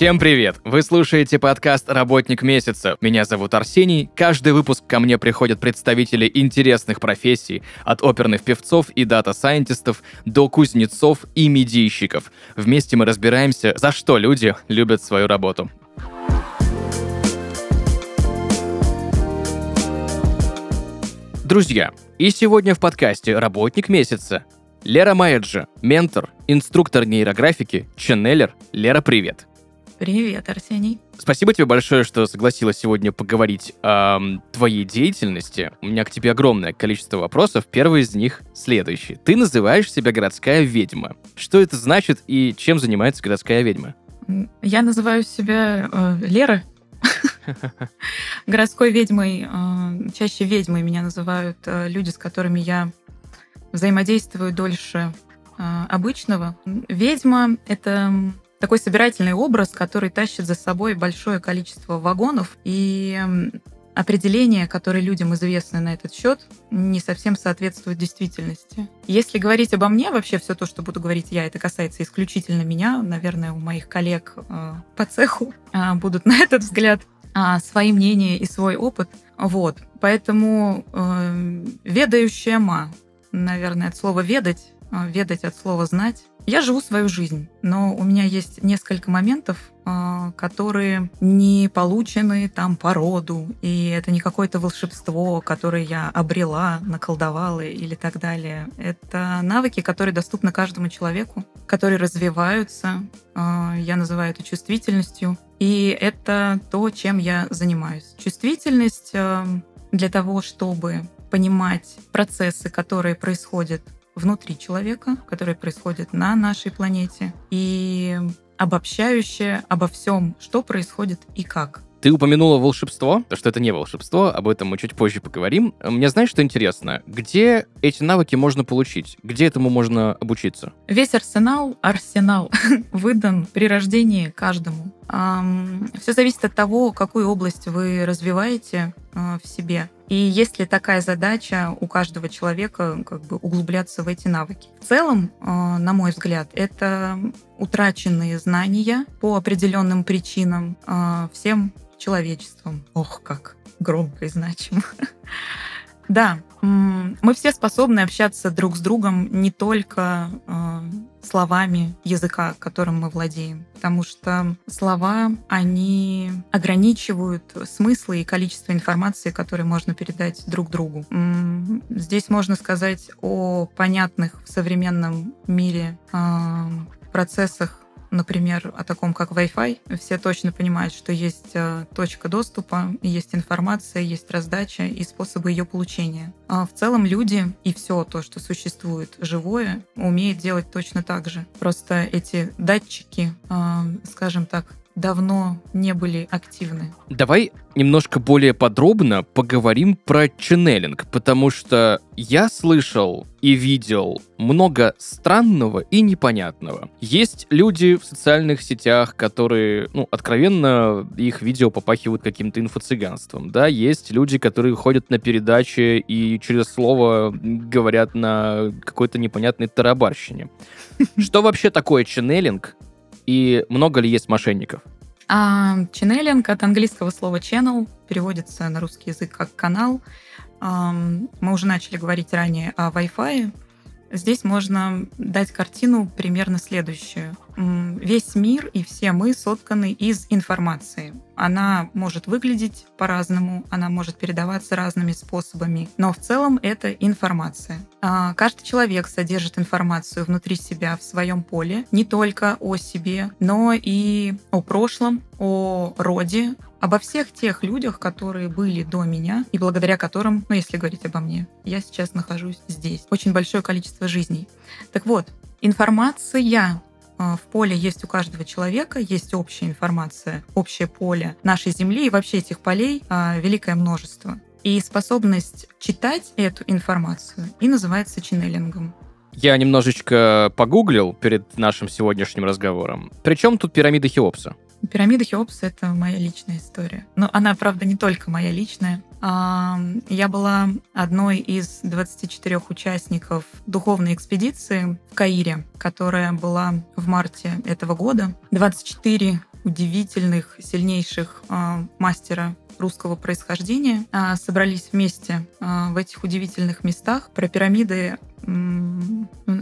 Всем привет! Вы слушаете подкаст «Работник месяца». Меня зовут Арсений. Каждый выпуск ко мне приходят представители интересных профессий, от оперных певцов и data scientist ов до кузнецов и медийщиков. Вместе мы разбираемся, за что люди любят свою работу. Друзья, и сегодня в подкасте «Работник месяца» Лера Маэджи, ментор, инструктор нейрографики, channeler. Лера, привет! Привет, Арсений. Спасибо тебе большое, что согласилась сегодня поговорить о твоей деятельности. У меня к тебе огромное количество вопросов. Первый из них следующий. Ты называешь себя городская ведьма. Что это значит и чем занимается городская ведьма? Я называю себя э, Лера. Городской ведьмой. э, Чаще ведьмой меня называют э, люди, с которыми я взаимодействую дольше э, обычного. Ведьма — это такой собирательный образ, который тащит за собой большое количество вагонов. И определения, которые людям известны на этот счет, не совсем соответствуют действительности. Если говорить обо мне, вообще все то, что буду говорить я, это касается исключительно меня. Наверное, у моих коллег э, по цеху э, будут на этот взгляд а, свои мнения и свой опыт. Вот. Поэтому э, ведающая ма, наверное, от слова ведать, э, ведать от слова знать. Я живу свою жизнь, но у меня есть несколько моментов, э, которые не получены там по роду, и это не какое-то волшебство, которое я обрела, наколдовала или так далее. Это навыки, которые доступны каждому человеку, которые развиваются. Э, Я называю это чувствительностью. И это то, чем я занимаюсь. Чувствительность для того, чтобы понимать процессы, которые происходят внутри человека, которые происходят на нашей планете, и обобщающее обо всем, что происходит и как. Ты упомянула волшебство, то, что это не волшебство, об этом мы чуть позже поговорим. Мне знаешь, что интересно? Где эти навыки можно получить? Где этому можно обучиться? Весь арсенал, арсенал выдан при рождении каждому. Все зависит от того, какую область вы развиваете э, в себе. И есть ли такая задача у каждого человека как бы углубляться в эти навыки. В целом, э, на мой взгляд, это утраченные знания по определенным причинам э, всем человечеством. Ох, как громко и значимо. Да, мы все способны общаться друг с другом не только э, словами языка, которым мы владеем, потому что слова, они ограничивают смыслы и количество информации, которые можно передать друг другу. Здесь можно сказать о понятных в современном мире э, процессах например, о таком, как Wi-Fi, все точно понимают, что есть э, точка доступа, есть информация, есть раздача и способы ее получения. А в целом люди и все то, что существует живое, умеет делать точно так же. Просто эти датчики, э, скажем так, давно не были активны. Давай немножко более подробно поговорим про ченнелинг, потому что я слышал и видел много странного и непонятного. Есть люди в социальных сетях, которые, ну, откровенно, их видео попахивают каким-то инфо-цыганством, да, есть люди, которые ходят на передачи и через слово говорят на какой-то непонятной тарабарщине. Что вообще такое ченнелинг и много ли есть мошенников? А ченнелинг от английского слова channel переводится на русский язык как канал. Мы уже начали говорить ранее о Wi-Fi. Здесь можно дать картину примерно следующую. Весь мир и все мы сотканы из информации. Она может выглядеть по-разному, она может передаваться разными способами, но в целом это информация. А, Каждый человек содержит информацию внутри себя в своем поле, не только о себе, но и о прошлом, о роде, обо всех тех людях, которые были до меня и благодаря которым, ну если говорить обо мне, я сейчас нахожусь здесь. Очень большое количество жизней. Так вот, информация э, в поле есть у каждого человека, есть общая информация, общее поле нашей Земли и вообще этих полей э, великое множество. И способность читать эту информацию и называется ченнелингом. Я немножечко погуглил перед нашим сегодняшним разговором. Причем тут пирамида Хеопса? Пирамида Хеопса — это моя личная история. Но она, правда, не только моя личная. А, я была одной из 24 участников духовной экспедиции в Каире, которая была в марте этого года. 24 удивительных, сильнейших э, мастера русского происхождения э, собрались вместе в этих удивительных местах. Про пирамиды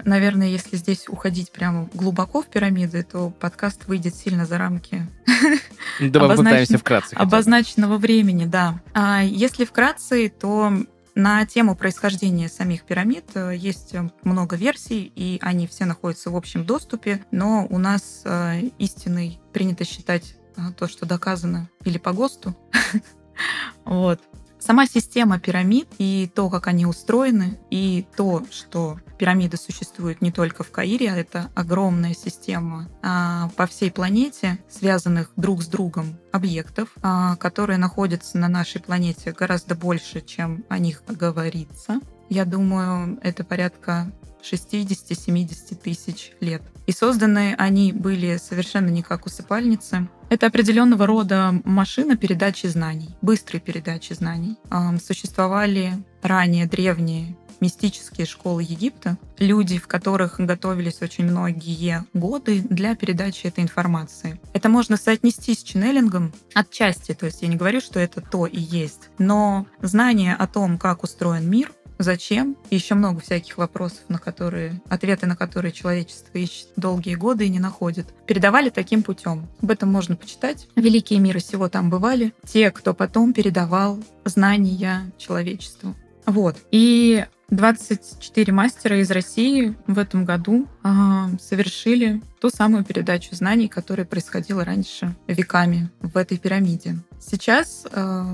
Наверное, если здесь уходить прямо глубоко в пирамиды, то подкаст выйдет сильно за рамки Давай попытаемся вкратце. Обозначенного времени, да. А если вкратце, то на тему происхождения самих пирамид э, есть э, много версий, и они все находятся в общем доступе, но у нас э, истиной принято считать то, что доказано или по ГОСТу. Вот. Сама система пирамид и то, как они устроены, и то, что пирамиды существуют не только в Каире, а это огромная система а, по всей планете, связанных друг с другом объектов, а, которые находятся на нашей планете гораздо больше, чем о них говорится. Я думаю, это порядка 60-70 тысяч лет. И созданы они были совершенно не как усыпальницы. Это определенного рода машина передачи знаний, быстрой передачи знаний. Существовали ранее древние мистические школы Египта, люди, в которых готовились очень многие годы для передачи этой информации. Это можно соотнести с ченнелингом отчасти, то есть я не говорю, что это то и есть, но знание о том, как устроен мир, зачем, и еще много всяких вопросов, на которые, ответы на которые человечество ищет долгие годы и не находит, передавали таким путем. Об этом можно почитать. Великие миры всего там бывали. Те, кто потом передавал знания человечеству. Вот. И 24 мастера из России в этом году э, совершили ту самую передачу знаний, которая происходила раньше веками в этой пирамиде. Сейчас э,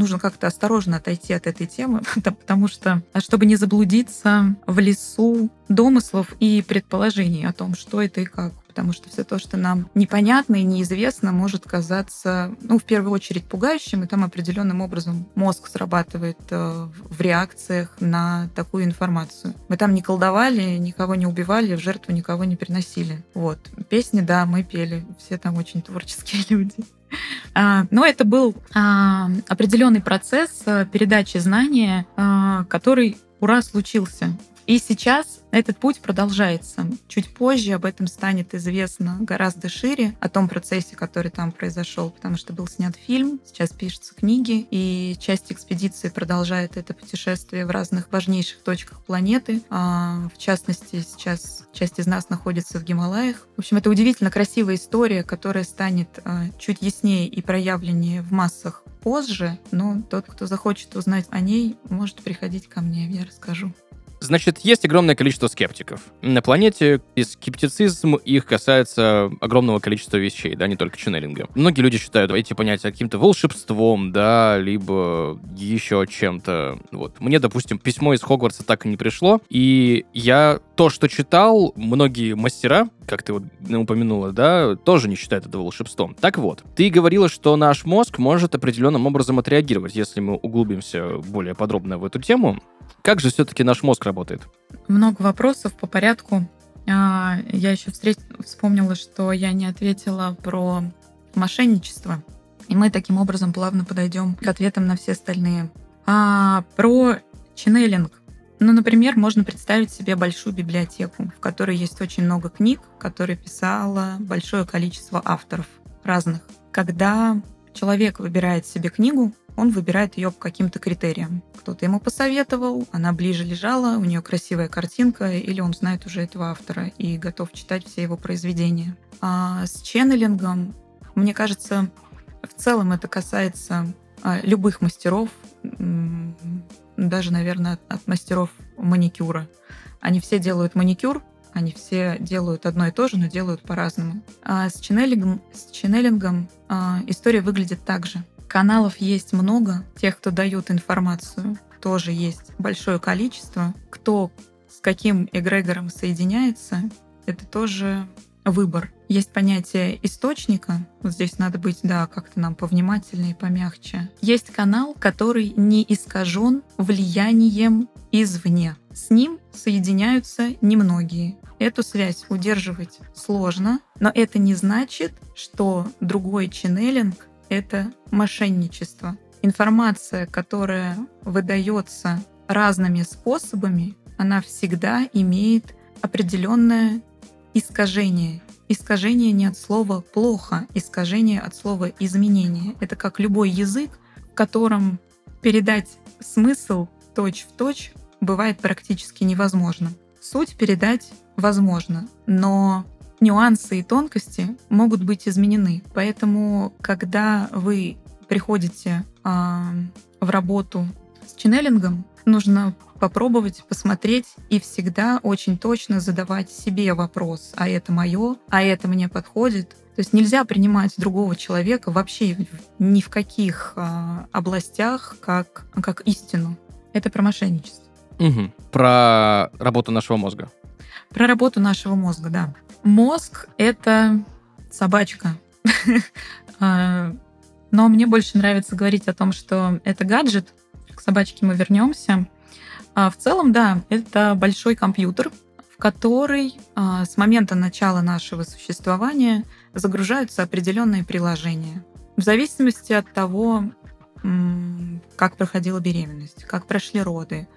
нужно как-то осторожно отойти от этой темы, потому что, а чтобы не заблудиться в лесу домыслов и предположений о том, что это и как потому что все то, что нам непонятно и неизвестно, может казаться, ну, в первую очередь пугающим, и там определенным образом мозг срабатывает э, в реакциях на такую информацию. Мы там не колдовали, никого не убивали, в жертву никого не приносили. Вот. Песни, да, мы пели, все там очень творческие люди. А, но это был а, определенный процесс э, передачи знания, а, который ура случился. И сейчас этот путь продолжается. Чуть позже об этом станет известно гораздо шире, о том процессе, который там произошел, потому что был снят фильм, сейчас пишутся книги, и часть экспедиции продолжает это путешествие в разных важнейших точках планеты. А, в частности, сейчас часть из нас находится в Гималаях. В общем, это удивительно красивая история, которая станет а, чуть яснее и проявленнее в массах позже, но тот, кто захочет узнать о ней, может приходить ко мне, я расскажу. Значит, есть огромное количество скептиков. На планете и скептицизм их касается огромного количества вещей, да, не только ченнелинга. Многие люди считают эти понятия каким-то волшебством, да, либо еще чем-то. Вот. Мне, допустим, письмо из Хогвартса так и не пришло, и я то, что читал, многие мастера, как ты вот упомянула, да, тоже не считают это волшебством. Так вот, ты говорила, что наш мозг может определенным образом отреагировать, если мы углубимся более подробно в эту тему. Как же все-таки наш мозг работает? Много вопросов по порядку. А, я еще встреч... вспомнила, что я не ответила про мошенничество. И мы таким образом плавно подойдем к ответам на все остальные. А, про ченнелинг. Ну, например, можно представить себе большую библиотеку, в которой есть очень много книг, которые писало большое количество авторов разных. Когда человек выбирает себе книгу, он выбирает ее по каким-то критериям. Кто-то ему посоветовал, она ближе лежала, у нее красивая картинка, или он знает уже этого автора и готов читать все его произведения. А с ченнелингом, мне кажется, в целом это касается а, любых мастеров, даже, наверное, от мастеров маникюра. Они все делают маникюр, они все делают одно и то же, но делают по-разному. А с ченнелингом, с ченнелингом а, история выглядит так же. Каналов есть много, тех, кто дают информацию, тоже есть большое количество. Кто с каким эгрегором соединяется, это тоже выбор. Есть понятие источника. Вот здесь надо быть, да, как-то нам повнимательнее помягче. Есть канал, который не искажен влиянием извне. С ним соединяются немногие. Эту связь удерживать сложно, но это не значит, что другой ченнелинг — это мошенничество. Информация, которая выдается разными способами, она всегда имеет определенное искажение. Искажение не от слова «плохо», искажение от слова «изменение». Это как любой язык, в котором передать смысл точь в точь бывает практически невозможно. Суть передать возможно, но нюансы и тонкости могут быть изменены. Поэтому, когда вы приходите э, в работу с ченнелингом, нужно попробовать, посмотреть и всегда очень точно задавать себе вопрос, а это мое, а это мне подходит. То есть нельзя принимать другого человека вообще ни в каких э, областях как, как истину. Это про мошенничество. Угу. Про работу нашего мозга. Про работу нашего мозга, да. Мозг — это собачка. А, но мне больше нравится говорить о том, что это гаджет. К собачке мы вернемся. А в целом, да, это большой компьютер, в который а, с момента начала нашего существования загружаются определенные приложения. В зависимости от того, как проходила беременность, как прошли роды,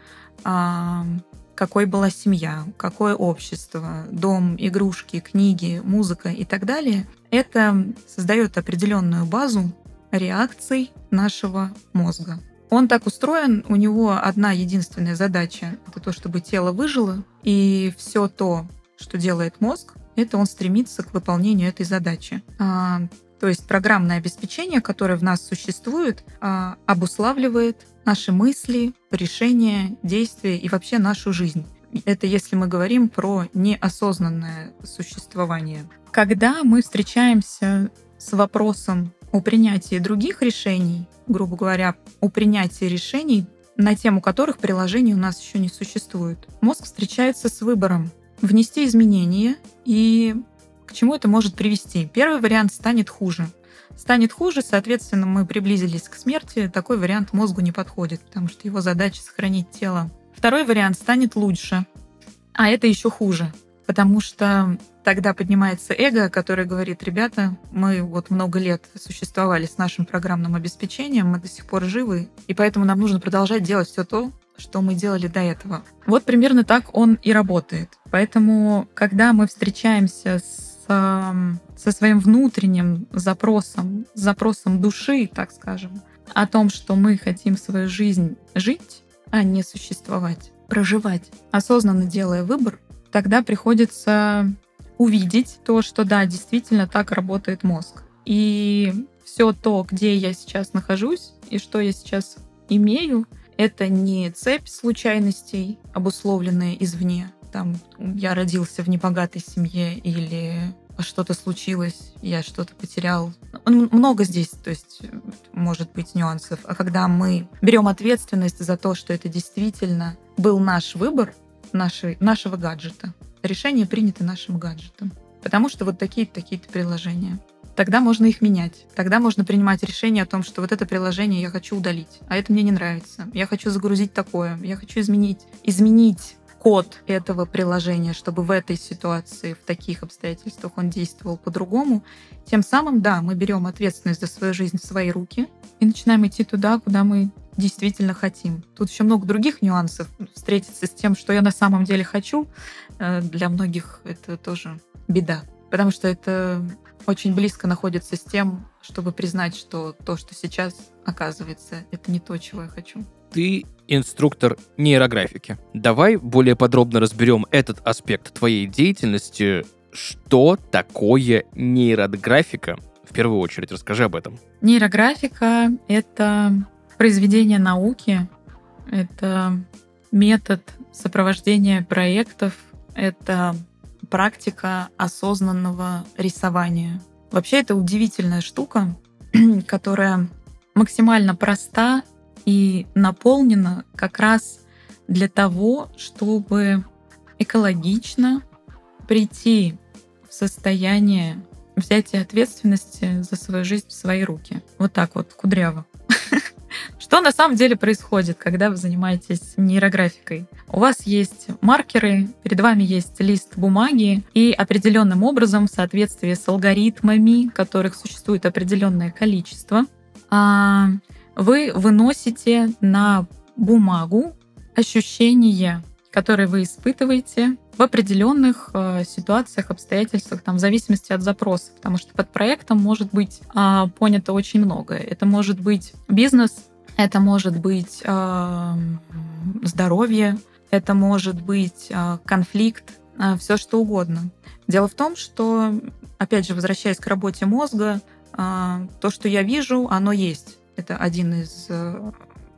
какой была семья, какое общество, дом, игрушки, книги, музыка и так далее, это создает определенную базу реакций нашего мозга. Он так устроен, у него одна единственная задача — это то, чтобы тело выжило, и все то, что делает мозг, это он стремится к выполнению этой задачи. А, то есть программное обеспечение, которое в нас существует, а, обуславливает наши мысли, решения, действия и вообще нашу жизнь. Это если мы говорим про неосознанное существование. Когда мы встречаемся с вопросом о принятии других решений, грубо говоря, о принятии решений, на тему которых приложений у нас еще не существует, мозг встречается с выбором внести изменения и к чему это может привести? Первый вариант станет хуже. Станет хуже, соответственно, мы приблизились к смерти. Такой вариант мозгу не подходит, потому что его задача сохранить тело. Второй вариант станет лучше, а это еще хуже, потому что тогда поднимается эго, которое говорит, ребята, мы вот много лет существовали с нашим программным обеспечением, мы до сих пор живы, и поэтому нам нужно продолжать делать все то, что мы делали до этого. Вот примерно так он и работает. Поэтому, когда мы встречаемся с со своим внутренним запросом, запросом души, так скажем, о том, что мы хотим свою жизнь жить, а не существовать, проживать, осознанно делая выбор, тогда приходится увидеть то, что да, действительно так работает мозг. И все то, где я сейчас нахожусь и что я сейчас имею, это не цепь случайностей, обусловленная извне, там я родился в небогатой семье или что-то случилось, я что-то потерял. Много здесь, то есть, может быть, нюансов. А когда мы берем ответственность за то, что это действительно был наш выбор нашей, нашего гаджета, решение принято нашим гаджетом. Потому что вот такие-то, такие-то приложения. Тогда можно их менять. Тогда можно принимать решение о том, что вот это приложение я хочу удалить, а это мне не нравится. Я хочу загрузить такое, я хочу изменить. Изменить код этого приложения, чтобы в этой ситуации, в таких обстоятельствах он действовал по-другому. Тем самым, да, мы берем ответственность за свою жизнь в свои руки и начинаем идти туда, куда мы действительно хотим. Тут еще много других нюансов. Встретиться с тем, что я на самом деле хочу, э, для многих это тоже беда. Потому что это очень близко находится с тем, чтобы признать, что то, что сейчас оказывается, это не то, чего я хочу. Ты инструктор нейрографики. Давай более подробно разберем этот аспект твоей деятельности. Что такое нейрографика? В первую очередь расскажи об этом. Нейрографика — это произведение науки, это метод сопровождения проектов, это практика осознанного рисования. Вообще это удивительная штука, которая максимально проста и наполнена как раз для того, чтобы экологично прийти в состояние взятия ответственности за свою жизнь в свои руки. Вот так вот, кудряво. Что на самом деле происходит, когда вы занимаетесь нейрографикой? У вас есть маркеры, перед вами есть лист бумаги, и определенным образом, в соответствии с алгоритмами, которых существует определенное количество, а, вы выносите на бумагу ощущения, которые вы испытываете в определенных э, ситуациях, обстоятельствах, там, в зависимости от запроса. Потому что под проектом может быть э, понято очень многое. Это может быть бизнес, это может быть э, здоровье, это может быть э, конфликт, э, все что угодно. Дело в том, что, опять же, возвращаясь к работе мозга, э, то, что я вижу, оно есть. Это один из, э,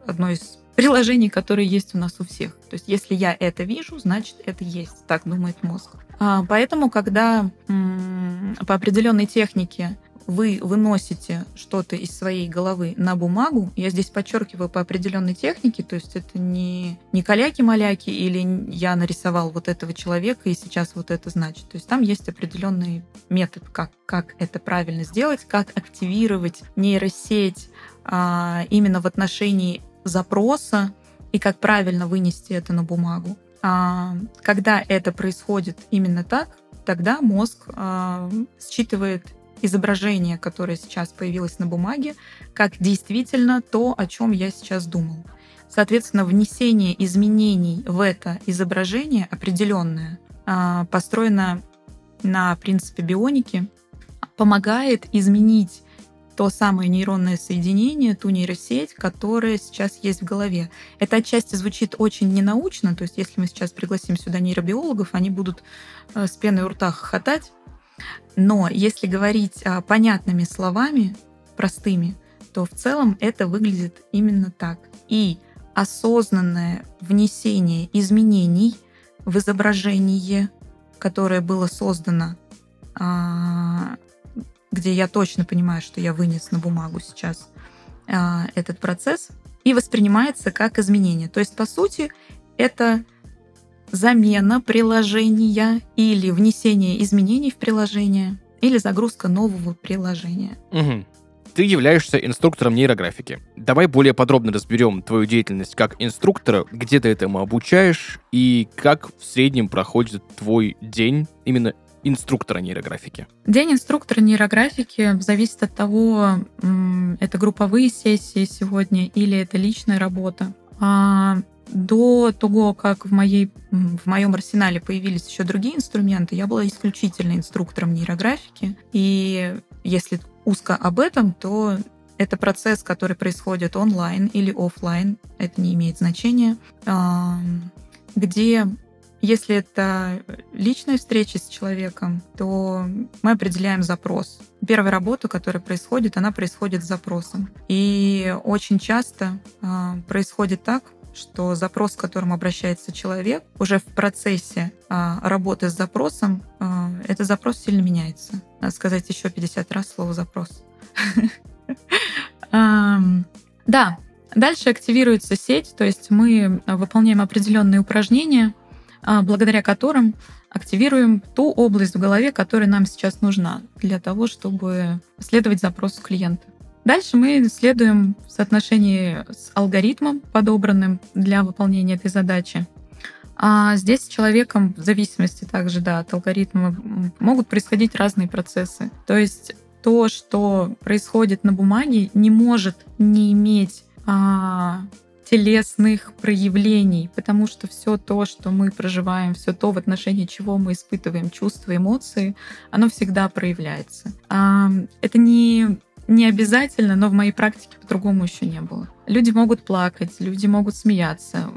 одно из приложений, которые есть у нас у всех. То есть если я это вижу, значит это есть, так думает мозг. А, поэтому, когда по определенной технике вы выносите что-то из своей головы на бумагу, я здесь подчеркиваю по определенной технике, то есть это не, не каляки-маляки или я нарисовал вот этого человека и сейчас вот это значит. То есть там есть определенный метод, как, как это правильно сделать, как активировать нейросеть а, именно в отношении запроса и как правильно вынести это на бумагу. А, когда это происходит именно так, тогда мозг а, считывает изображение, которое сейчас появилось на бумаге, как действительно то, о чем я сейчас думал. Соответственно, внесение изменений в это изображение определенное, а, построено на принципе бионики, помогает изменить то самое нейронное соединение, ту нейросеть, которая сейчас есть в голове. Это отчасти звучит очень ненаучно, то есть если мы сейчас пригласим сюда нейробиологов, они будут э, с пеной у рта хохотать. Но если говорить а, понятными словами, простыми, то в целом это выглядит именно так. И осознанное внесение изменений в изображение, которое было создано а, где я точно понимаю, что я вынес на бумагу сейчас а, этот процесс, и воспринимается как изменение. То есть, по сути, это замена приложения или внесение изменений в приложение, или загрузка нового приложения. Угу. Ты являешься инструктором нейрографики. Давай более подробно разберем твою деятельность как инструктора, где ты этому обучаешь и как в среднем проходит твой день именно инструктора нейрографики? День инструктора нейрографики зависит от того, это групповые сессии сегодня или это личная работа. А до того, как в, моей, в моем арсенале появились еще другие инструменты, я была исключительно инструктором нейрографики. И если узко об этом, то это процесс, который происходит онлайн или офлайн, это не имеет значения, где если это личная встреча с человеком, то мы определяем запрос. Первая работа, которая происходит, она происходит с запросом. И очень часто э, происходит так, что запрос, к которому обращается человек, уже в процессе э, работы с запросом, э, этот запрос сильно меняется. Надо сказать еще 50 раз слово «запрос». Да, дальше активируется сеть, то есть мы выполняем определенные упражнения, а, благодаря которым активируем ту область в голове, которая нам сейчас нужна для того, чтобы следовать запросу клиента. Дальше мы следуем в соотношении с алгоритмом, подобранным для выполнения этой задачи. А здесь с человеком, в зависимости также да, от алгоритма, могут происходить разные процессы. То есть то, что происходит на бумаге, не может не иметь а, телесных проявлений, потому что все то, что мы проживаем, все то, в отношении чего мы испытываем чувства, эмоции, оно всегда проявляется. Это не не обязательно, но в моей практике по-другому еще не было. Люди могут плакать, люди могут смеяться.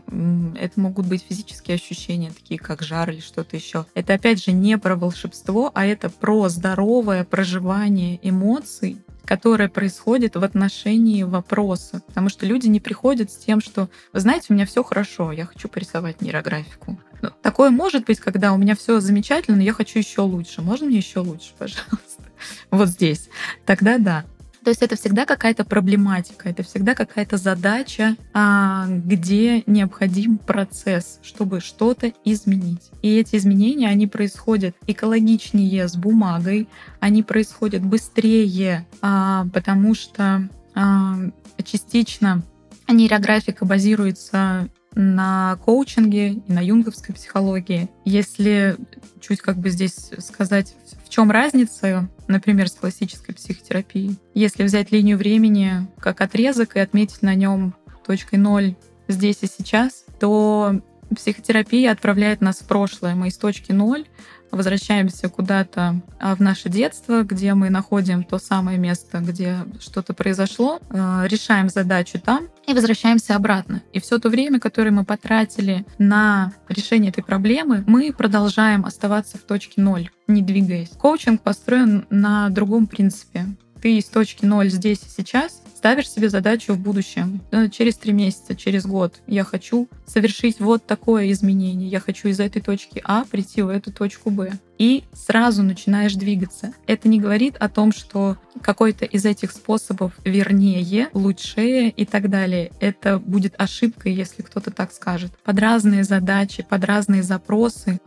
Это могут быть физические ощущения, такие как жар или что-то еще. Это опять же не про волшебство, а это про здоровое проживание эмоций которое происходит в отношении вопроса. Потому что люди не приходят с тем, что, вы знаете, у меня все хорошо, я хочу порисовать нейрографику. Но такое может быть, когда у меня все замечательно, но я хочу еще лучше. Можно мне еще лучше, пожалуйста? Вот здесь. Тогда да. То есть это всегда какая-то проблематика, это всегда какая-то задача, а, где необходим процесс, чтобы что-то изменить. И эти изменения, они происходят экологичнее с бумагой, они происходят быстрее, а, потому что а, частично нейрографика базируется на коучинге и на юнговской психологии. Если чуть как бы здесь сказать, в чем разница, например, с классической психотерапией. Если взять линию времени как отрезок и отметить на нем точкой ноль здесь и сейчас, то психотерапия отправляет нас в прошлое. Мы из точки ноль возвращаемся куда-то а, в наше детство, где мы находим то самое место, где что-то произошло, а, решаем задачу там и возвращаемся обратно. И все то время, которое мы потратили на решение этой проблемы, мы продолжаем оставаться в точке ноль, не двигаясь. Коучинг построен на другом принципе ты из точки ноль здесь и сейчас ставишь себе задачу в будущем. Через три месяца, через год я хочу совершить вот такое изменение. Я хочу из этой точки А прийти в эту точку Б. И сразу начинаешь двигаться. Это не говорит о том, что какой-то из этих способов вернее, лучшее и так далее. Это будет ошибкой, если кто-то так скажет. Под разные задачи, под разные запросы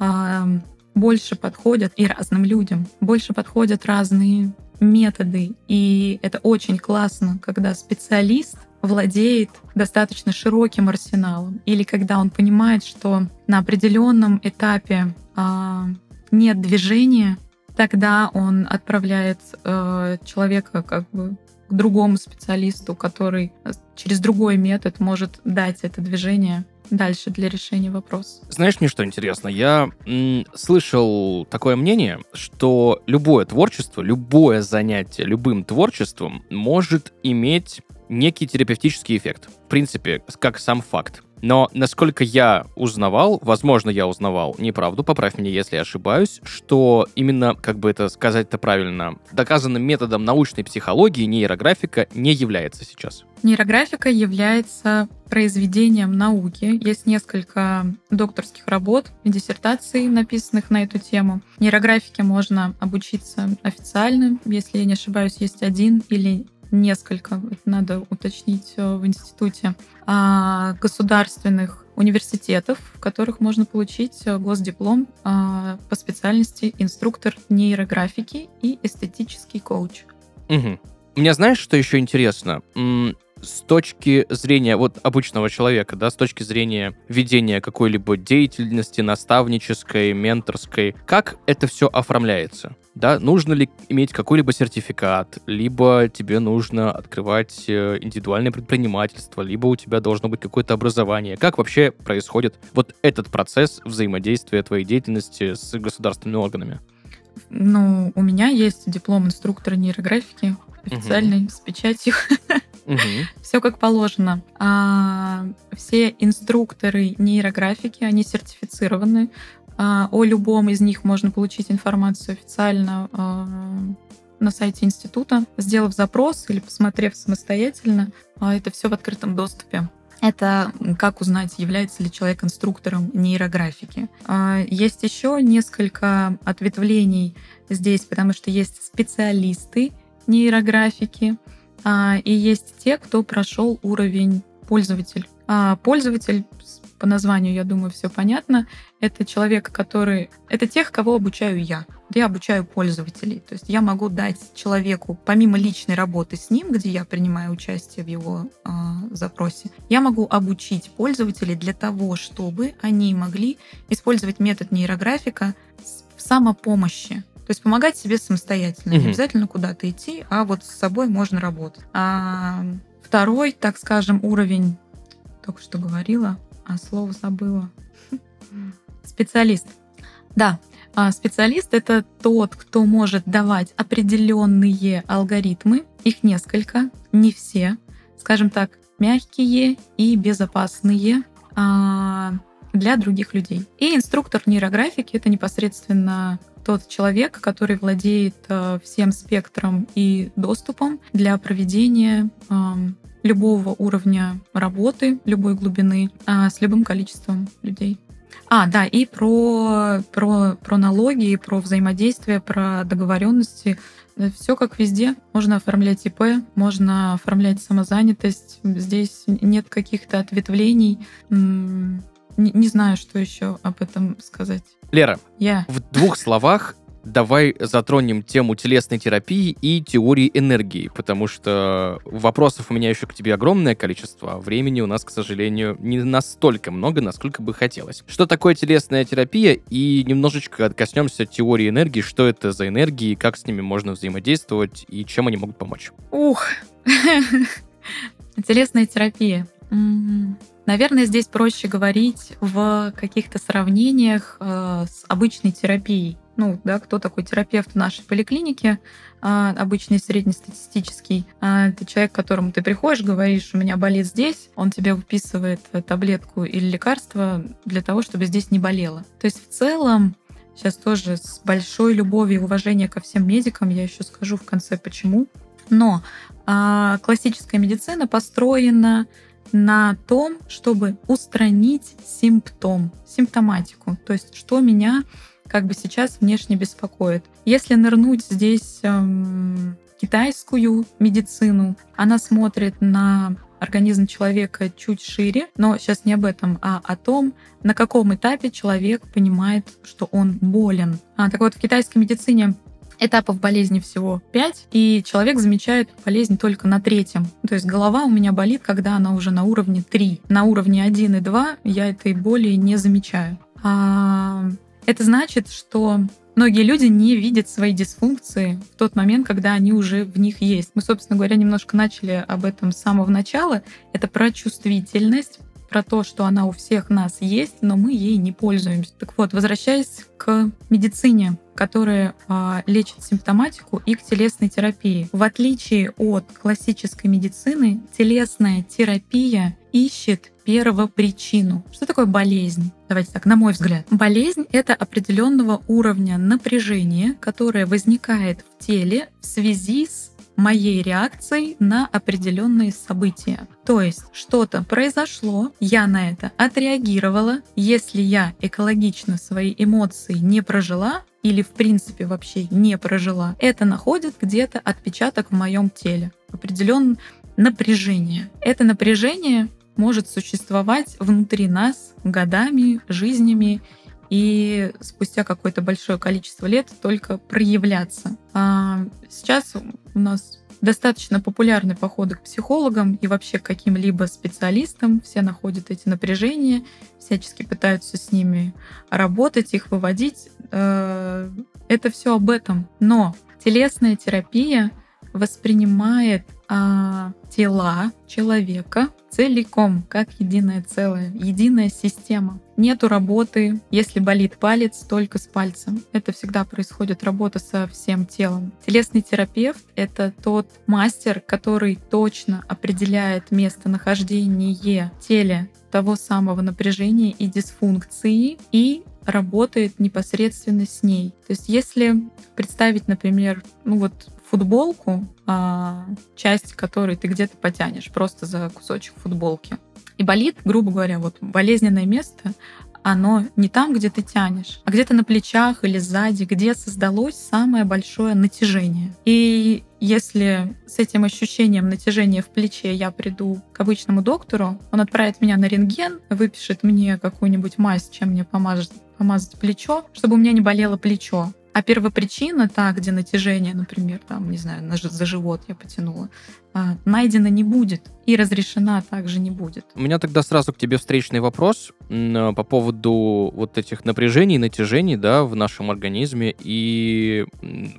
больше подходят и разным людям. Больше подходят разные методы. И это очень классно, когда специалист владеет достаточно широким арсеналом, или когда он понимает, что на определенном этапе а, нет движения, тогда он отправляет э, человека как бы к другому специалисту, который через другой метод может дать это движение дальше для решения вопроса. Знаешь, мне что интересно? Я м, слышал такое мнение, что любое творчество, любое занятие любым творчеством может иметь некий терапевтический эффект. В принципе, как сам факт. Но насколько я узнавал, возможно, я узнавал неправду, поправь меня, если я ошибаюсь, что именно, как бы это сказать-то правильно, доказанным методом научной психологии нейрографика не является сейчас. Нейрографика является произведением науки. Есть несколько докторских работ и диссертаций, написанных на эту тему. Нейрографике можно обучиться официально. Если я не ошибаюсь, есть один или несколько, это надо уточнить э, в институте, а, государственных университетов, в которых можно получить э, госдиплом а, по специальности инструктор нейрографики и эстетический коуч. Угу. Мне знаешь, что еще интересно? с точки зрения вот обычного человека, да, с точки зрения ведения какой-либо деятельности наставнической, менторской, как это все оформляется? Да, нужно ли иметь какой-либо сертификат, либо тебе нужно открывать э, индивидуальное предпринимательство, либо у тебя должно быть какое-то образование. Как вообще происходит вот этот процесс взаимодействия твоей деятельности с государственными органами? Ну, у меня есть диплом инструктора нейрографики, официальный, угу. с печатью. Угу. Все как положено. А, все инструкторы нейрографики, они сертифицированы. А, о любом из них можно получить информацию официально а, на сайте института, сделав запрос или посмотрев самостоятельно. А, это все в открытом доступе. Это как узнать, является ли человек инструктором нейрографики. Есть еще несколько ответвлений здесь, потому что есть специалисты нейрографики, и есть те, кто прошел уровень пользователь. Пользователь по названию, я думаю, все понятно. Это человек, который... Это тех, кого обучаю я. Я обучаю пользователей. То есть я могу дать человеку, помимо личной работы с ним, где я принимаю участие в его э, запросе, я могу обучить пользователей для того, чтобы они могли использовать метод нейрографика в самопомощи. То есть помогать себе самостоятельно. Mm-hmm. Не обязательно куда-то идти, а вот с собой можно работать. А второй, так скажем, уровень, только что говорила, а слово забыла. Специалист. Да, а специалист это тот, кто может давать определенные алгоритмы, их несколько, не все, скажем так, мягкие и безопасные а, для других людей. И инструктор нейрографики это непосредственно тот человек, который владеет а, всем спектром и доступом для проведения любого уровня работы, любой глубины, а, с любым количеством людей. А, да, и про, про, про налоги, про взаимодействие, про договоренности. Все как везде. Можно оформлять ИП, можно оформлять самозанятость. Здесь нет каких-то ответвлений. Не, не знаю, что еще об этом сказать. Лера, я. в двух словах давай затронем тему телесной терапии и теории энергии, потому что вопросов у меня еще к тебе огромное количество, а времени у нас, к сожалению, не настолько много, насколько бы хотелось. Что такое телесная терапия? И немножечко коснемся теории энергии, что это за энергии, как с ними можно взаимодействовать и чем они могут помочь. Ух, телесная терапия. Наверное, здесь проще говорить в каких-то сравнениях э, с обычной терапией. Ну, да, кто такой терапевт в нашей поликлинике, а, обычный среднестатистический. А, это человек, к которому ты приходишь, говоришь, у меня болит здесь, он тебе выписывает э, таблетку или лекарство для того, чтобы здесь не болело. То есть в целом Сейчас тоже с большой любовью и уважением ко всем медикам, я еще скажу в конце почему. Но а, классическая медицина построена на том, чтобы устранить симптом, симптоматику, то есть что меня как бы сейчас внешне беспокоит. Если нырнуть здесь эм, китайскую медицину, она смотрит на организм человека чуть шире, но сейчас не об этом, а о том, на каком этапе человек понимает, что он болен. А, так вот, в китайской медицине этапов болезни всего 5, и человек замечает болезнь только на третьем. То есть голова у меня болит, когда она уже на уровне 3. На уровне 1 и 2 я этой боли не замечаю. А это значит, что Многие люди не видят свои дисфункции в тот момент, когда они уже в них есть. Мы, собственно говоря, немножко начали об этом с самого начала. Это про чувствительность, про то, что она у всех нас есть, но мы ей не пользуемся. Так вот, возвращаясь к медицине, которая а, лечит симптоматику и к телесной терапии. В отличие от классической медицины, телесная терапия ищет первопричину. Что такое болезнь? Давайте так, на мой взгляд. Болезнь — это определенного уровня напряжения, которое возникает в теле в связи с моей реакцией на определенные события. То есть что-то произошло, я на это отреагировала. Если я экологично свои эмоции не прожила, или в принципе вообще не прожила, это находит где-то отпечаток в моем теле, определенное напряжение. Это напряжение может существовать внутри нас годами, жизнями и спустя какое-то большое количество лет только проявляться. А сейчас у нас достаточно популярны походы к психологам и вообще к каким-либо специалистам. Все находят эти напряжения, всячески пытаются с ними работать, их выводить. Э, это все об этом. Но телесная терапия воспринимает а, тела человека целиком, как единое целое, единая система. Нету работы, если болит палец, только с пальцем. Это всегда происходит работа со всем телом. Телесный терапевт — это тот мастер, который точно определяет местонахождение в теле того самого напряжения и дисфункции и работает непосредственно с ней. То есть если представить, например, ну вот футболку, а, часть которой ты где-то потянешь просто за кусочек футболки. И болит, грубо говоря, вот болезненное место, оно не там, где ты тянешь, а где-то на плечах или сзади, где создалось самое большое натяжение. И если с этим ощущением натяжения в плече я приду к обычному доктору, он отправит меня на рентген, выпишет мне какую-нибудь мазь, чем мне помазать, помазать плечо, чтобы у меня не болело плечо. А первопричина, та, где натяжение, например, там, не знаю, за живот я потянула, найдена не будет и разрешена также не будет. У меня тогда сразу к тебе встречный вопрос по поводу вот этих напряжений, натяжений, да, в нашем организме и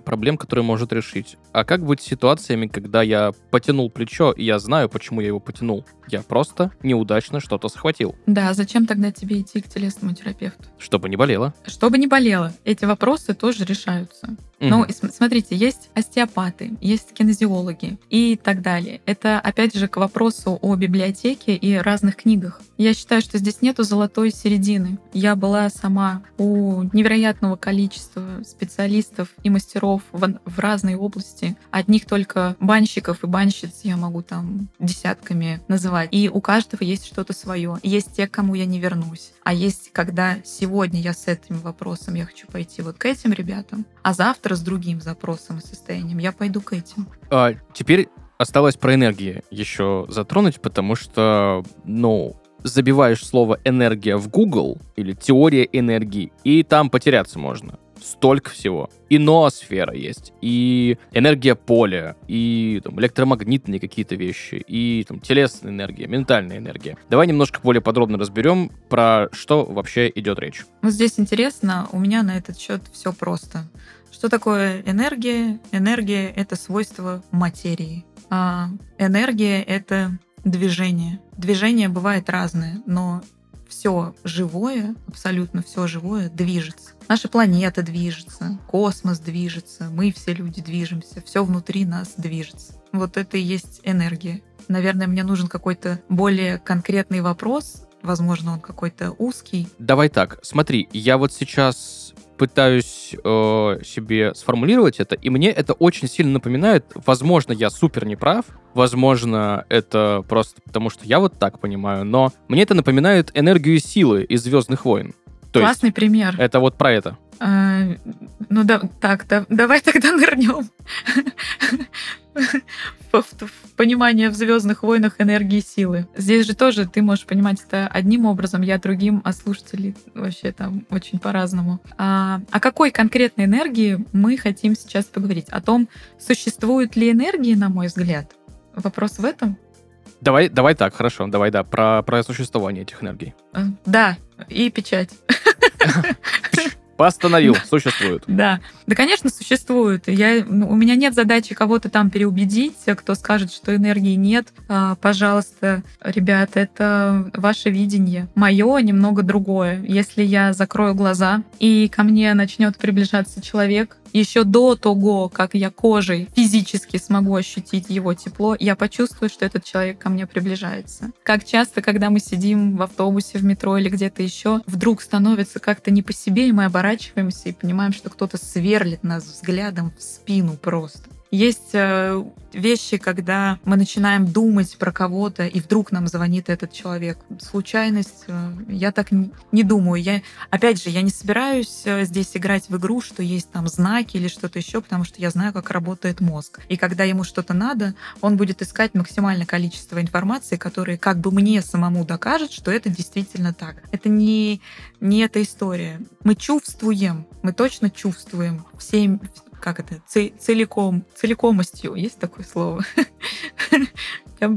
проблем, которые может решить. А как быть с ситуациями, когда я потянул плечо, и я знаю, почему я его потянул? Я просто неудачно что-то схватил. Да, зачем тогда тебе идти к телесному терапевту? Чтобы не болело. Чтобы не болело. Эти вопросы тоже решаются. Ну, смотрите, есть остеопаты, есть кинезиологи и так далее. Это, опять же, к вопросу о библиотеке и разных книгах. Я считаю, что здесь нету золотой середины. Я была сама у невероятного количества специалистов и мастеров в, в разной области. Одних только банщиков и банщиц я могу там десятками называть. И у каждого есть что-то свое. Есть те, кому я не вернусь. А есть, когда сегодня я с этим вопросом, я хочу пойти вот к этим ребятам, а завтра с другим запросом и состоянием я пойду к этим. А, теперь осталось про энергию еще затронуть, потому что, ну, забиваешь слово энергия в Google или теория энергии, и там потеряться можно. Столько всего. И ноосфера есть, и энергия поля, и там, электромагнитные какие-то вещи, и там, телесная энергия, ментальная энергия. Давай немножко более подробно разберем, про что вообще идет речь. Вот здесь интересно, у меня на этот счет все просто. Что такое энергия? Энергия — это свойство материи. А энергия — это движение. Движение бывает разное, но все живое, абсолютно все живое движется. Наша планета движется, космос движется, мы все люди движемся, все внутри нас движется. Вот это и есть энергия. Наверное, мне нужен какой-то более конкретный вопрос, возможно, он какой-то узкий. Давай так, смотри, я вот сейчас пытаюсь э, себе сформулировать это, и мне это очень сильно напоминает, возможно, я супер неправ, возможно, это просто потому, что я вот так понимаю, но мне это напоминает энергию силы из Звездных войн. То Классный есть, пример. Это вот про это. А, ну да, так, да, давай тогда нырнем в, понимание в Звездных войнах энергии силы. Здесь же тоже ты можешь понимать это одним образом, я другим, а слушатели вообще там очень по-разному. А, о какой конкретной энергии мы хотим сейчас поговорить? О том, существуют ли энергии, на мой взгляд? Вопрос в этом? Давай, давай так, хорошо, давай, да, про, про существование этих энергий. А, да, и печать. Постановил, существует. Да. Да, конечно, существует. Я, ну, у меня нет задачи кого-то там переубедить, кто скажет, что энергии нет. А, пожалуйста, ребят, это ваше видение. Мое немного другое. Если я закрою глаза, и ко мне начнет приближаться человек, еще до того, как я кожей физически смогу ощутить его тепло, я почувствую, что этот человек ко мне приближается. Как часто, когда мы сидим в автобусе, в метро или где-то еще, вдруг становится как-то не по себе, и мы оборачиваемся и понимаем, что кто-то сверлит нас взглядом в спину просто. Есть э, вещи, когда мы начинаем думать про кого-то, и вдруг нам звонит этот человек. Случайность, э, я так не думаю. Я, опять же, я не собираюсь э, здесь играть в игру, что есть там знаки или что-то еще, потому что я знаю, как работает мозг. И когда ему что-то надо, он будет искать максимальное количество информации, которая как бы мне самому докажет, что это действительно так. Это не, не эта история. Мы чувствуем, мы точно чувствуем всем, как это, целиком, целикомостью, есть такое слово?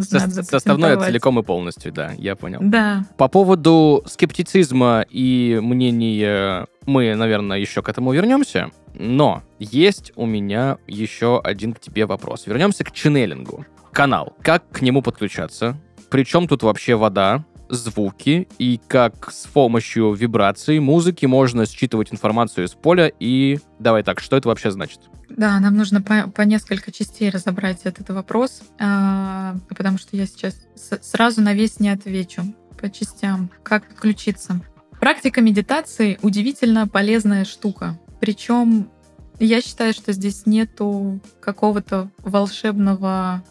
Составное целиком и полностью, да, я понял. Да. По поводу скептицизма и мнения мы, наверное, еще к этому вернемся. Но есть у меня еще один к тебе вопрос. Вернемся к ченнелингу. Канал. Как к нему подключаться? Причем тут вообще вода? Звуки и как с помощью вибраций музыки можно считывать информацию из поля и... Давай так, что это вообще значит? Да, нам нужно по, по несколько частей разобрать этот вопрос, а, потому что я сейчас сразу на весь не отвечу по частям. Как подключиться? Практика медитации удивительно полезная штука. Причем я считаю, что здесь нету какого-то волшебного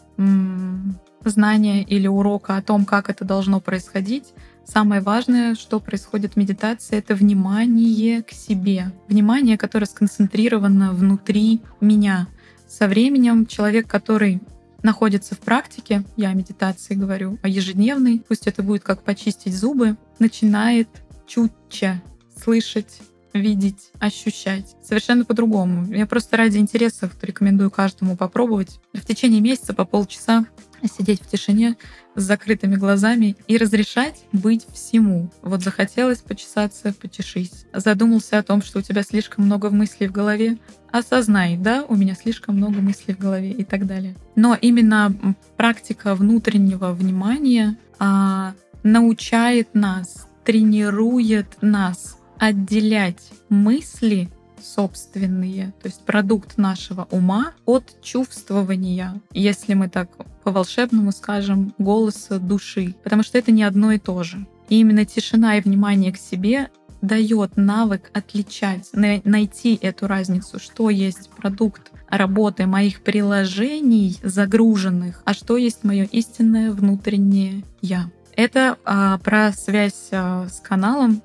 знания или урока о том, как это должно происходить. Самое важное, что происходит в медитации, это внимание к себе. Внимание, которое сконцентрировано внутри меня. Со временем человек, который находится в практике, я о медитации говорю, о ежедневной, пусть это будет как почистить зубы, начинает чутче слышать видеть, ощущать. Совершенно по-другому. Я просто ради интересов рекомендую каждому попробовать. В течение месяца по полчаса сидеть в тишине с закрытыми глазами и разрешать быть всему. Вот захотелось почесаться, почешись. Задумался о том, что у тебя слишком много мыслей в голове, осознай, да, у меня слишком много мыслей в голове и так далее. Но именно практика внутреннего внимания а, научает нас, тренирует нас отделять мысли собственные, то есть продукт нашего ума от чувствования, если мы так по-волшебному скажем, голоса души, потому что это не одно и то же. И именно тишина и внимание к себе дает навык отличать, найти эту разницу, что есть продукт работы моих приложений загруженных, а что есть мое истинное внутреннее я. Это а, про связь а, с каналом,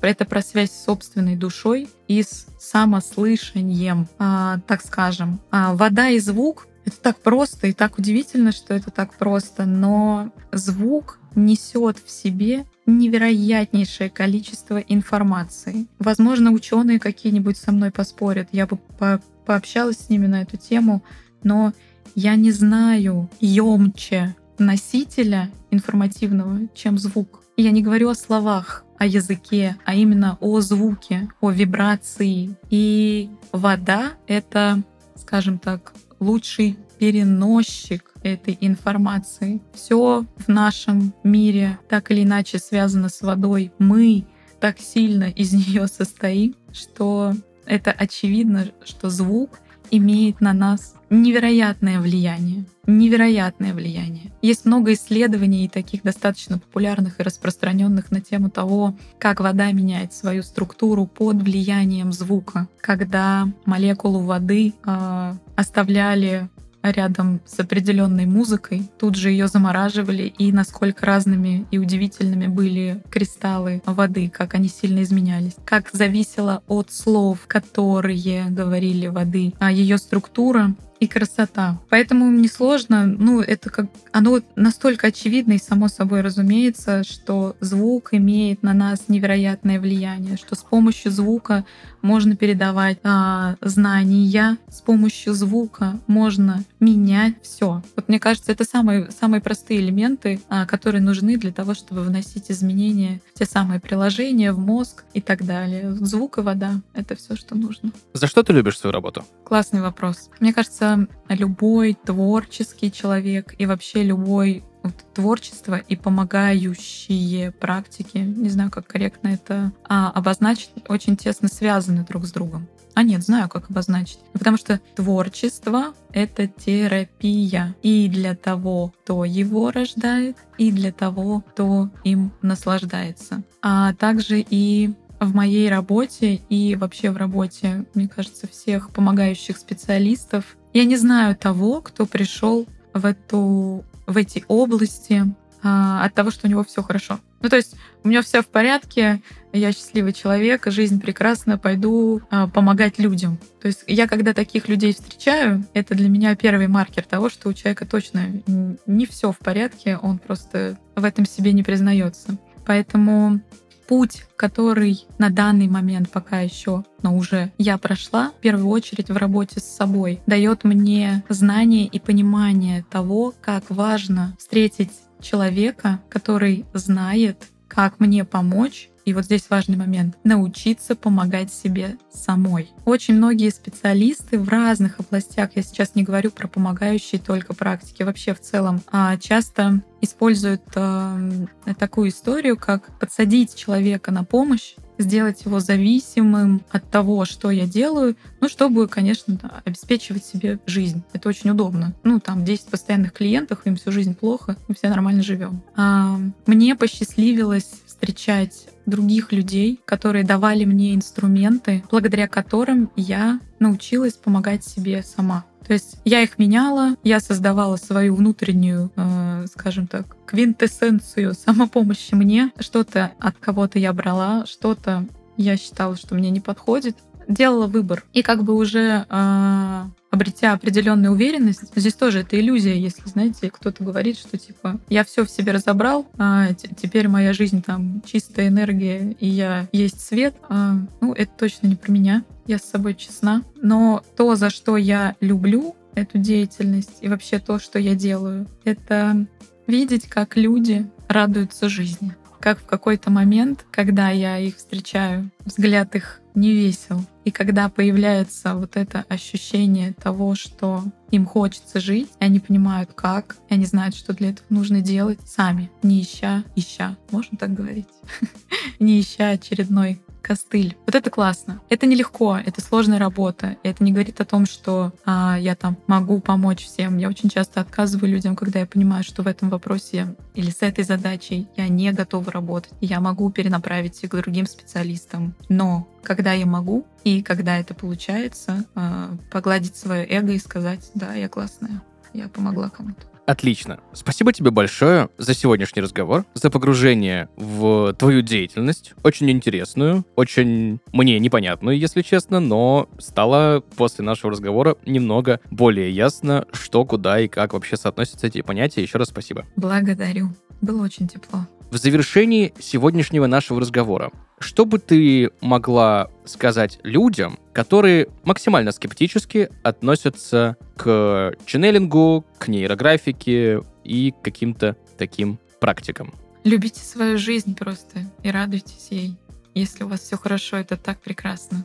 это про связь с собственной душой и с самослышанием, а, так скажем. А, вода и звук это так просто и так удивительно, что это так просто, но звук несет в себе невероятнейшее количество информации. Возможно, ученые какие-нибудь со мной поспорят. Я бы по пообщалась с ними на эту тему, но я не знаю емче носителя информативного, чем звук. Я не говорю о словах, о языке, а именно о звуке, о вибрации. И вода — это, скажем так, лучший переносчик этой информации. Все в нашем мире так или иначе связано с водой. Мы так сильно из нее состоим, что это очевидно, что звук имеет на нас невероятное влияние. Невероятное влияние. Есть много исследований, таких достаточно популярных и распространенных на тему того, как вода меняет свою структуру под влиянием звука. Когда молекулу воды э, оставляли рядом с определенной музыкой, тут же ее замораживали, и насколько разными и удивительными были кристаллы воды, как они сильно изменялись, как зависело от слов, которые говорили воды, а ее структура и красота. Поэтому мне сложно, ну, это как... Оно настолько очевидно и само собой разумеется, что звук имеет на нас невероятное влияние, что с помощью звука можно передавать а, знания, с помощью звука можно менять все. Вот мне кажется, это самые, самые простые элементы, а, которые нужны для того, чтобы вносить изменения в те самые приложения, в мозг и так далее. Звук и вода — это все, что нужно. За что ты любишь свою работу? Классный вопрос. Мне кажется, любой творческий человек и вообще любой вот, творчество и помогающие практики, не знаю, как корректно это а, обозначить, очень тесно связаны друг с другом. А нет, знаю, как обозначить. Потому что творчество — это терапия. И для того, кто его рождает, и для того, кто им наслаждается. А также и в моей работе и вообще в работе, мне кажется, всех помогающих специалистов. Я не знаю того, кто пришел в эту в эти области а, от того, что у него все хорошо. Ну, то есть у меня все в порядке, я счастливый человек, жизнь прекрасна, пойду а, помогать людям. То есть я, когда таких людей встречаю, это для меня первый маркер того, что у человека точно не все в порядке, он просто в этом себе не признается. Поэтому путь, который на данный момент пока еще, но уже я прошла, в первую очередь в работе с собой, дает мне знание и понимание того, как важно встретить человека, который знает, как мне помочь и вот здесь важный момент — научиться помогать себе самой. Очень многие специалисты в разных областях, я сейчас не говорю про помогающие только практики, вообще в целом, а часто используют э, такую историю, как подсадить человека на помощь, сделать его зависимым от того, что я делаю, ну, чтобы, конечно, обеспечивать себе жизнь. Это очень удобно. Ну, там 10 постоянных клиентов, им всю жизнь плохо, мы все нормально живем. А, мне посчастливилось встречать других людей, которые давали мне инструменты, благодаря которым я научилась помогать себе сама. То есть я их меняла, я создавала свою внутреннюю, э, скажем так, квинтэссенцию самопомощи мне. Что-то от кого-то я брала, что-то я считала, что мне не подходит. Делала выбор. И как бы уже э, обретя определенную уверенность, здесь тоже это иллюзия, если, знаете, кто-то говорит, что типа я все в себе разобрал, а теперь моя жизнь там чистая энергия и я есть свет, а, ну это точно не про меня, я с собой честна. Но то, за что я люблю эту деятельность и вообще то, что я делаю, это видеть, как люди радуются жизни. Как в какой-то момент, когда я их встречаю, взгляд их не весел. И когда появляется вот это ощущение того, что им хочется жить, и они понимают, как, и они знают, что для этого нужно делать сами, не ища, ища, можно так говорить, не ища очередной костыль. Вот это классно. Это нелегко, это сложная работа. Это не говорит о том, что а, я там могу помочь всем. Я очень часто отказываю людям, когда я понимаю, что в этом вопросе или с этой задачей я не готова работать. Я могу перенаправить к другим специалистам. Но когда я могу и когда это получается, а, погладить свое эго и сказать, да, я классная, я помогла кому-то. Отлично. Спасибо тебе большое за сегодняшний разговор, за погружение в твою деятельность. Очень интересную, очень мне непонятную, если честно, но стало после нашего разговора немного более ясно, что, куда и как вообще соотносятся эти понятия. Еще раз спасибо. Благодарю. Было очень тепло. В завершении сегодняшнего нашего разговора, что бы ты могла сказать людям, которые максимально скептически относятся к ченнелингу, к нейрографике и к каким-то таким практикам? Любите свою жизнь просто и радуйтесь ей. Если у вас все хорошо, это так прекрасно.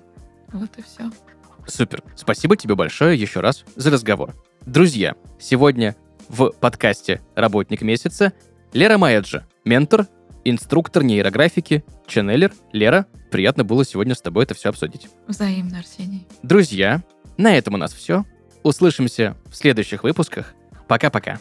Вот и все. Супер. Спасибо тебе большое еще раз за разговор. Друзья, сегодня в подкасте «Работник месяца» Лера Маэджи, ментор, инструктор нейрографики, ченнелер. Лера, приятно было сегодня с тобой это все обсудить. Взаимно, Арсений. Друзья, на этом у нас все. Услышимся в следующих выпусках. Пока-пока.